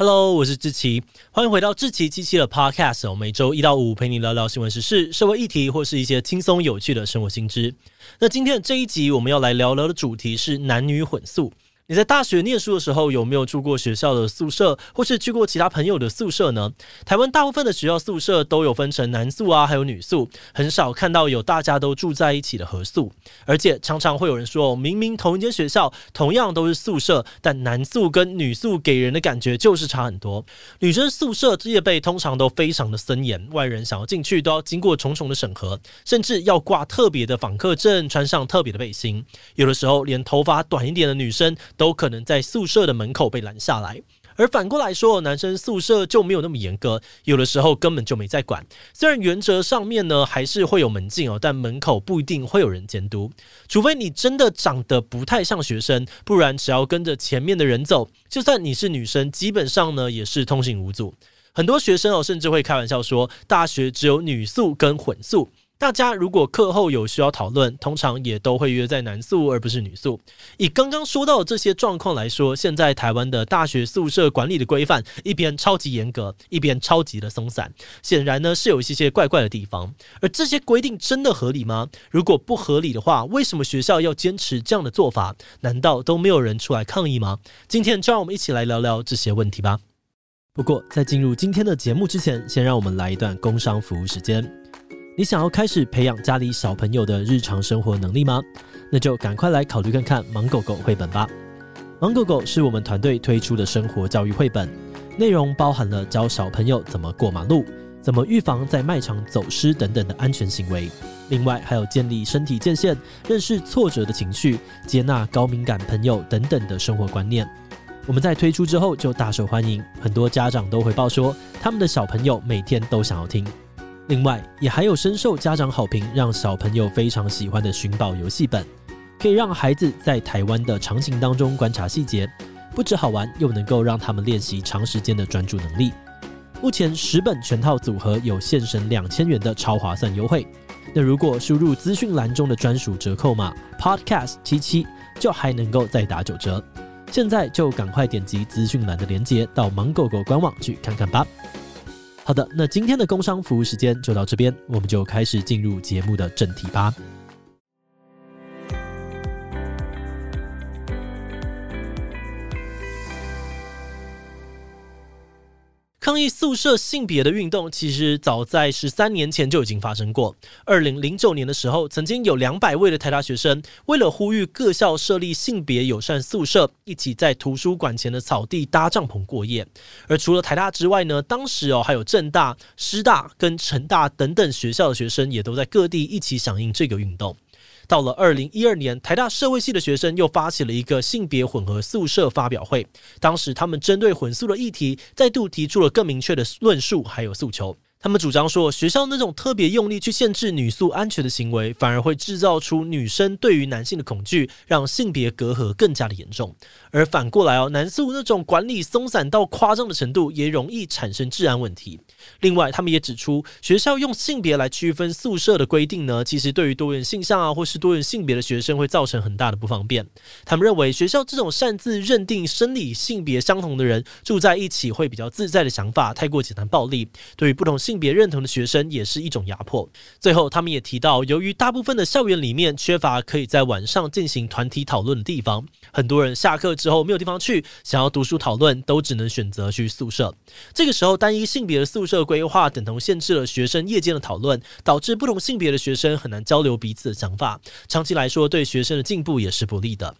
Hello，我是志奇，欢迎回到志奇机器的 Podcast。我每周一到五陪你聊聊新闻时事、社会议题，或是一些轻松有趣的生活新知。那今天的这一集，我们要来聊聊的主题是男女混宿。你在大学念书的时候，有没有住过学校的宿舍，或是去过其他朋友的宿舍呢？台湾大部分的学校宿舍都有分成男宿啊，还有女宿，很少看到有大家都住在一起的合宿。而且常常会有人说，明明同一间学校，同样都是宿舍，但男宿跟女宿给人的感觉就是差很多。女生宿舍戒备通常都非常的森严，外人想要进去都要经过重重的审核，甚至要挂特别的访客证，穿上特别的背心。有的时候，连头发短一点的女生。都可能在宿舍的门口被拦下来，而反过来说，男生宿舍就没有那么严格，有的时候根本就没在管。虽然原则上面呢还是会有门禁哦，但门口不一定会有人监督，除非你真的长得不太像学生，不然只要跟着前面的人走，就算你是女生，基本上呢也是通行无阻。很多学生哦甚至会开玩笑说，大学只有女宿跟混宿。大家如果课后有需要讨论，通常也都会约在男宿而不是女宿。以刚刚说到的这些状况来说，现在台湾的大学宿舍管理的规范，一边超级严格，一边超级的松散，显然呢是有一些些怪怪的地方。而这些规定真的合理吗？如果不合理的话，为什么学校要坚持这样的做法？难道都没有人出来抗议吗？今天就让我们一起来聊聊这些问题吧。不过在进入今天的节目之前，先让我们来一段工商服务时间。你想要开始培养家里小朋友的日常生活能力吗？那就赶快来考虑看看《芒狗狗》绘本吧。《芒狗狗》是我们团队推出的生活教育绘本，内容包含了教小朋友怎么过马路、怎么预防在卖场走失等等的安全行为。另外，还有建立身体界限、认识挫折的情绪、接纳高敏感朋友等等的生活观念。我们在推出之后就大受欢迎，很多家长都回报说，他们的小朋友每天都想要听。另外，也还有深受家长好评，让小朋友非常喜欢的寻宝游戏本，可以让孩子在台湾的场景当中观察细节，不止好玩，又能够让他们练习长时间的专注能力。目前十本全套组合有现省两千元的超划算优惠，那如果输入资讯栏中的专属折扣码 Podcast 七七，就还能够再打九折。现在就赶快点击资讯栏的链接，到芒狗狗官网去看看吧。好的，那今天的工商服务时间就到这边，我们就开始进入节目的正题吧。抗议宿舍性别的运动，其实早在十三年前就已经发生过。二零零九年的时候，曾经有两百位的台大学生，为了呼吁各校设立性别友善宿舍，一起在图书馆前的草地搭帐篷过夜。而除了台大之外呢，当时哦还有政大、师大跟成大等等学校的学生，也都在各地一起响应这个运动。到了二零一二年，台大社会系的学生又发起了一个性别混合宿舍发表会。当时他们针对混宿的议题，再度提出了更明确的论述，还有诉求。他们主张说，学校那种特别用力去限制女宿安全的行为，反而会制造出女生对于男性的恐惧，让性别隔阂更加的严重。而反过来哦，男宿那种管理松散到夸张的程度，也容易产生治安问题。另外，他们也指出，学校用性别来区分宿舍的规定呢，其实对于多元性向啊，或是多元性别的学生会造成很大的不方便。他们认为，学校这种擅自认定生理性别相同的人住在一起会比较自在的想法，太过简单暴力，对于不同性。性别认同的学生也是一种压迫。最后，他们也提到，由于大部分的校园里面缺乏可以在晚上进行团体讨论的地方，很多人下课之后没有地方去，想要读书讨论，都只能选择去宿舍。这个时候，单一性别的宿舍规划等同限制了学生夜间的讨论，导致不同性别的学生很难交流彼此的想法。长期来说，对学生的进步也是不利的。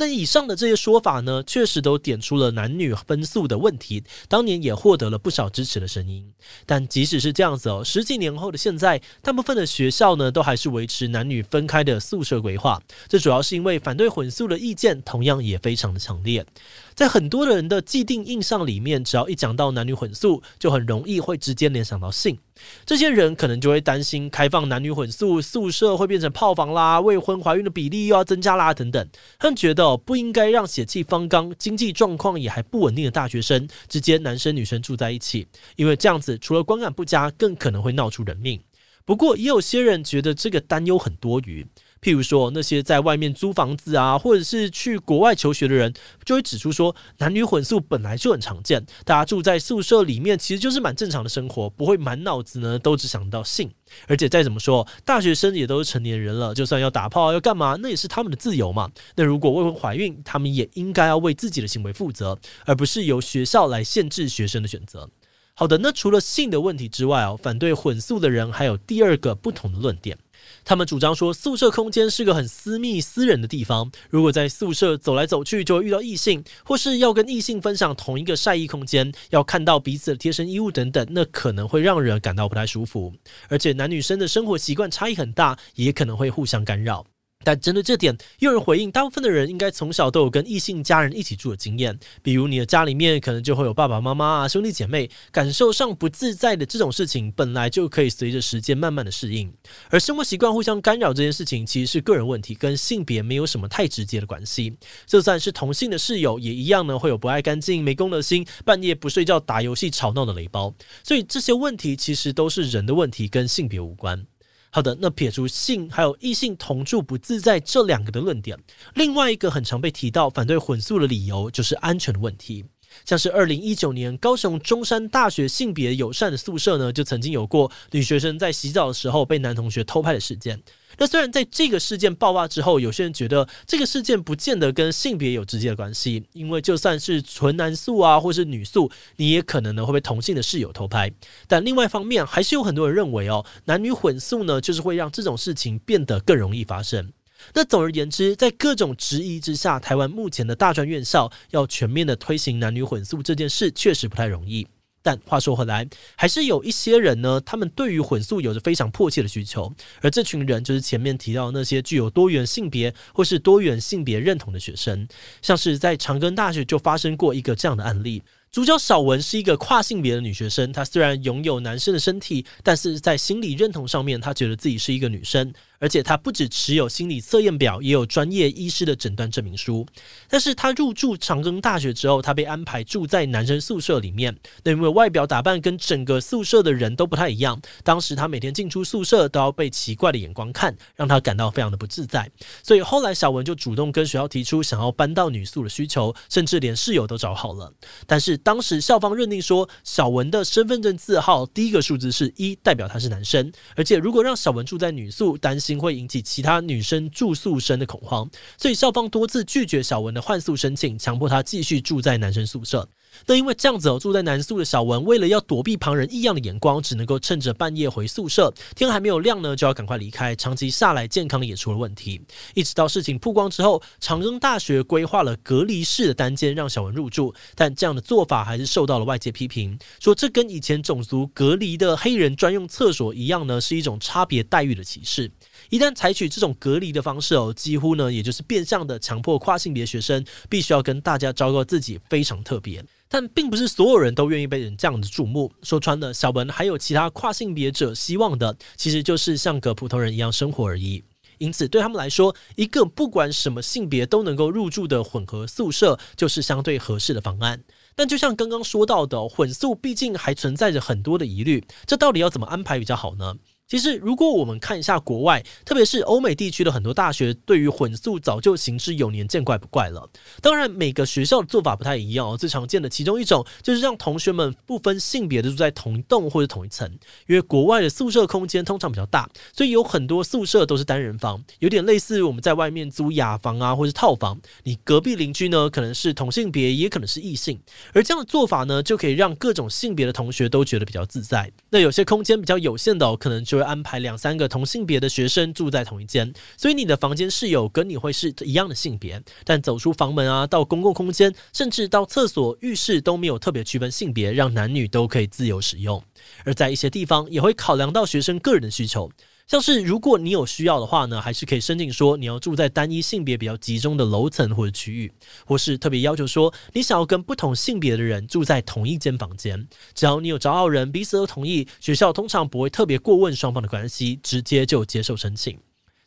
那以上的这些说法呢，确实都点出了男女分宿的问题，当年也获得了不少支持的声音。但即使是这样子哦，十几年后的现在，大部分的学校呢，都还是维持男女分开的宿舍规划。这主要是因为反对混宿的意见同样也非常的强烈。在很多人的既定印象里面，只要一讲到男女混宿，就很容易会直接联想到性。这些人可能就会担心，开放男女混宿宿舍会变成炮房啦，未婚怀孕的比例又要增加啦，等等。他们觉得不应该让血气方刚、经济状况也还不稳定的大学生之间男生女生住在一起，因为这样子除了观感不佳，更可能会闹出人命。不过，也有些人觉得这个担忧很多余。譬如说，那些在外面租房子啊，或者是去国外求学的人，就会指出说，男女混宿本来就很常见，大家住在宿舍里面，其实就是蛮正常的生活，不会满脑子呢都只想到性。而且再怎么说，大学生也都是成年人了，就算要打炮要干嘛，那也是他们的自由嘛。那如果未婚怀孕，他们也应该要为自己的行为负责，而不是由学校来限制学生的选择。好的，那除了性的问题之外哦，反对混宿的人还有第二个不同的论点。他们主张说，宿舍空间是个很私密、私人的地方。如果在宿舍走来走去，就会遇到异性，或是要跟异性分享同一个晒衣空间，要看到彼此的贴身衣物等等，那可能会让人感到不太舒服。而且男女生的生活习惯差异很大，也可能会互相干扰。但针对这点，又有人回应，大部分的人应该从小都有跟异性家人一起住的经验，比如你的家里面可能就会有爸爸妈妈啊、兄弟姐妹，感受上不自在的这种事情，本来就可以随着时间慢慢的适应。而生活习惯互相干扰这件事情，其实是个人问题，跟性别没有什么太直接的关系。就算是同性的室友，也一样呢，会有不爱干净、没公德心、半夜不睡觉、打游戏吵闹的雷包。所以这些问题其实都是人的问题，跟性别无关。好的，那撇除性还有异性同住不自在这两个的论点，另外一个很常被提到反对混宿的理由就是安全的问题。像是二零一九年高雄中山大学性别友善的宿舍呢，就曾经有过女学生在洗澡的时候被男同学偷拍的事件。那虽然在这个事件爆发之后，有些人觉得这个事件不见得跟性别有直接的关系，因为就算是纯男宿啊，或是女宿，你也可能呢会被同性的室友偷拍。但另外一方面，还是有很多人认为哦，男女混宿呢，就是会让这种事情变得更容易发生。那总而言之，在各种质疑之下，台湾目前的大专院校要全面的推行男女混宿这件事，确实不太容易。但话说回来，还是有一些人呢，他们对于混宿有着非常迫切的需求，而这群人就是前面提到那些具有多元性别或是多元性别认同的学生，像是在长庚大学就发生过一个这样的案例。主角小文是一个跨性别的女学生，她虽然拥有男生的身体，但是在心理认同上面，她觉得自己是一个女生。而且他不只持有心理测验表，也有专业医师的诊断证明书。但是他入住长庚大学之后，他被安排住在男生宿舍里面。那因为外表打扮跟整个宿舍的人都不太一样，当时他每天进出宿舍都要被奇怪的眼光看，让他感到非常的不自在。所以后来小文就主动跟学校提出想要搬到女宿的需求，甚至连室友都找好了。但是当时校方认定说，小文的身份证字号第一个数字是一，代表他是男生，而且如果让小文住在女宿，担心。会引起其他女生住宿生的恐慌，所以校方多次拒绝小文的换宿申请，强迫她继续住在男生宿舍。但因为这样子哦，住在男宿的小文，为了要躲避旁人异样的眼光，只能够趁着半夜回宿舍，天还没有亮呢，就要赶快离开。长期下来，健康也出了问题。一直到事情曝光之后，长庚大学规划了隔离式的单间让小文入住，但这样的做法还是受到了外界批评，说这跟以前种族隔离的黑人专用厕所一样呢，是一种差别待遇的歧视。一旦采取这种隔离的方式哦，几乎呢，也就是变相的强迫跨性别学生必须要跟大家昭告自己非常特别。但并不是所有人都愿意被人这样子注目。说穿了，小文还有其他跨性别者希望的，其实就是像个普通人一样生活而已。因此，对他们来说，一个不管什么性别都能够入住的混合宿舍，就是相对合适的方案。但就像刚刚说到的，混宿毕竟还存在着很多的疑虑，这到底要怎么安排比较好呢？其实，如果我们看一下国外，特别是欧美地区的很多大学，对于混宿早就行之有年，见怪不怪了。当然，每个学校的做法不太一样哦。最常见的其中一种，就是让同学们不分性别的住在同一栋或者同一层。因为国外的宿舍空间通常比较大，所以有很多宿舍都是单人房，有点类似我们在外面租雅房啊，或是套房。你隔壁邻居呢，可能是同性别，也可能是异性。而这样的做法呢，就可以让各种性别的同学都觉得比较自在。那有些空间比较有限的哦，可能就安排两三个同性别的学生住在同一间，所以你的房间室友跟你会是一样的性别，但走出房门啊，到公共空间，甚至到厕所、浴室都没有特别区分性别，让男女都可以自由使用。而在一些地方也会考量到学生个人的需求。像是如果你有需要的话呢，还是可以申请说你要住在单一性别比较集中的楼层或者区域，或是特别要求说你想要跟不同性别的人住在同一间房间。只要你有找好人，彼此都同意，学校通常不会特别过问双方的关系，直接就接受申请。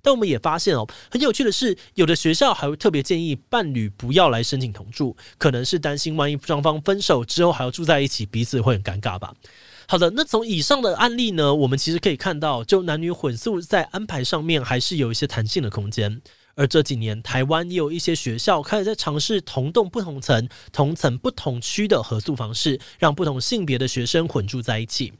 但我们也发现哦，很有趣的是，有的学校还会特别建议伴侣不要来申请同住，可能是担心万一双方分手之后还要住在一起，彼此会很尴尬吧。好的，那从以上的案例呢，我们其实可以看到，就男女混宿在安排上面还是有一些弹性的空间。而这几年，台湾也有一些学校开始在尝试同栋不同层、同层不同区的合宿方式，让不同性别的学生混住在一起。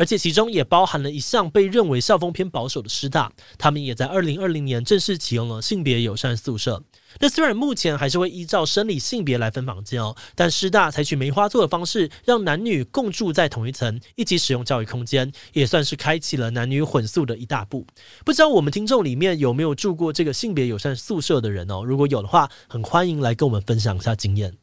而且其中也包含了一项被认为校风偏保守的师大，他们也在二零二零年正式启用了性别友善宿舍。那虽然目前还是会依照生理性别来分房间哦，但师大采取梅花座的方式，让男女共住在同一层，一起使用教育空间，也算是开启了男女混宿的一大步。不知道我们听众里面有没有住过这个性别友善宿舍的人哦？如果有的话，很欢迎来跟我们分享一下经验。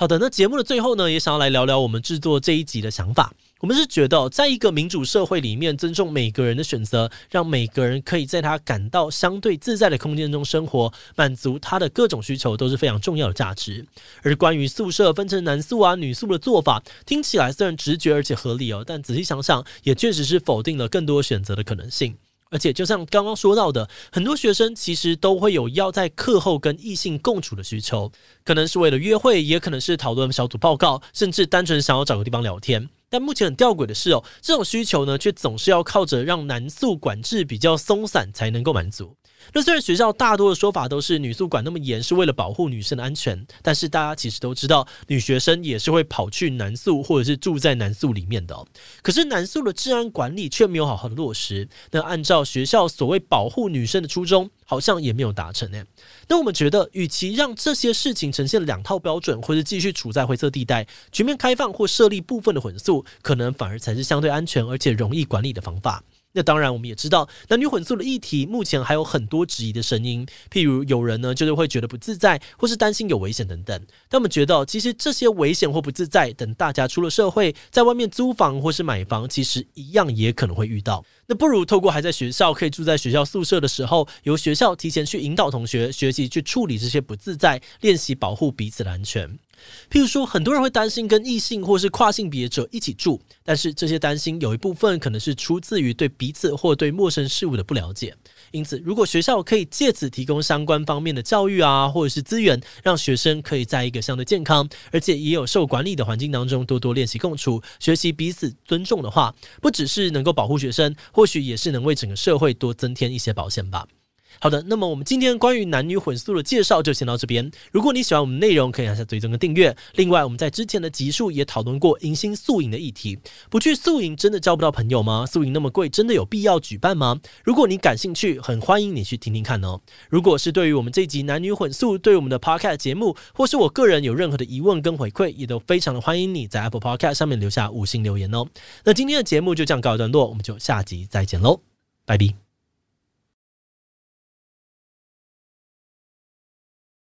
好的，那节目的最后呢，也想要来聊聊我们制作这一集的想法。我们是觉得，在一个民主社会里面，尊重每个人的选择，让每个人可以在他感到相对自在的空间中生活，满足他的各种需求，都是非常重要的价值。而关于宿舍分成男宿啊、女宿的做法，听起来虽然直觉而且合理哦，但仔细想想，也确实是否定了更多选择的可能性。而且，就像刚刚说到的，很多学生其实都会有要在课后跟异性共处的需求，可能是为了约会，也可能是讨论小组报告，甚至单纯想要找个地方聊天。但目前很吊诡的是哦，这种需求呢，却总是要靠着让男宿管制比较松散才能够满足。那虽然学校大多的说法都是女宿管那么严是为了保护女生的安全，但是大家其实都知道，女学生也是会跑去男宿或者是住在男宿里面的。可是男宿的治安管理却没有好好的落实。那按照学校所谓保护女生的初衷，好像也没有达成诶。那我们觉得，与其让这些事情呈现两套标准，或者继续处在灰色地带，全面开放或设立部分的混宿，可能反而才是相对安全而且容易管理的方法。那当然，我们也知道男女混宿的议题目前还有很多质疑的声音，譬如有人呢就是会觉得不自在，或是担心有危险等等。但我们觉得，其实这些危险或不自在，等大家出了社会，在外面租房或是买房，其实一样也可能会遇到。那不如透过还在学校可以住在学校宿舍的时候，由学校提前去引导同学学习去处理这些不自在，练习保护彼此的安全。譬如说，很多人会担心跟异性或是跨性别者一起住，但是这些担心有一部分可能是出自于对彼此或对陌生事物的不了解。因此，如果学校可以借此提供相关方面的教育啊，或者是资源，让学生可以在一个相对健康而且也有受管理的环境当中多多练习共处，学习彼此尊重的话，不只是能够保护学生，或许也是能为整个社会多增添一些保险吧。好的，那么我们今天关于男女混宿的介绍就先到这边。如果你喜欢我们内容，可以按下追踪跟订阅。另外，我们在之前的集数也讨论过迎新宿营的议题。不去宿营真的交不到朋友吗？宿营那么贵，真的有必要举办吗？如果你感兴趣，很欢迎你去听听看哦。如果是对于我们这集男女混宿，对我们的 Podcast 节目，或是我个人有任何的疑问跟回馈，也都非常的欢迎你在 Apple Podcast 上面留下五星留言哦。那今天的节目就这样告一段落，我们就下集再见喽，拜拜。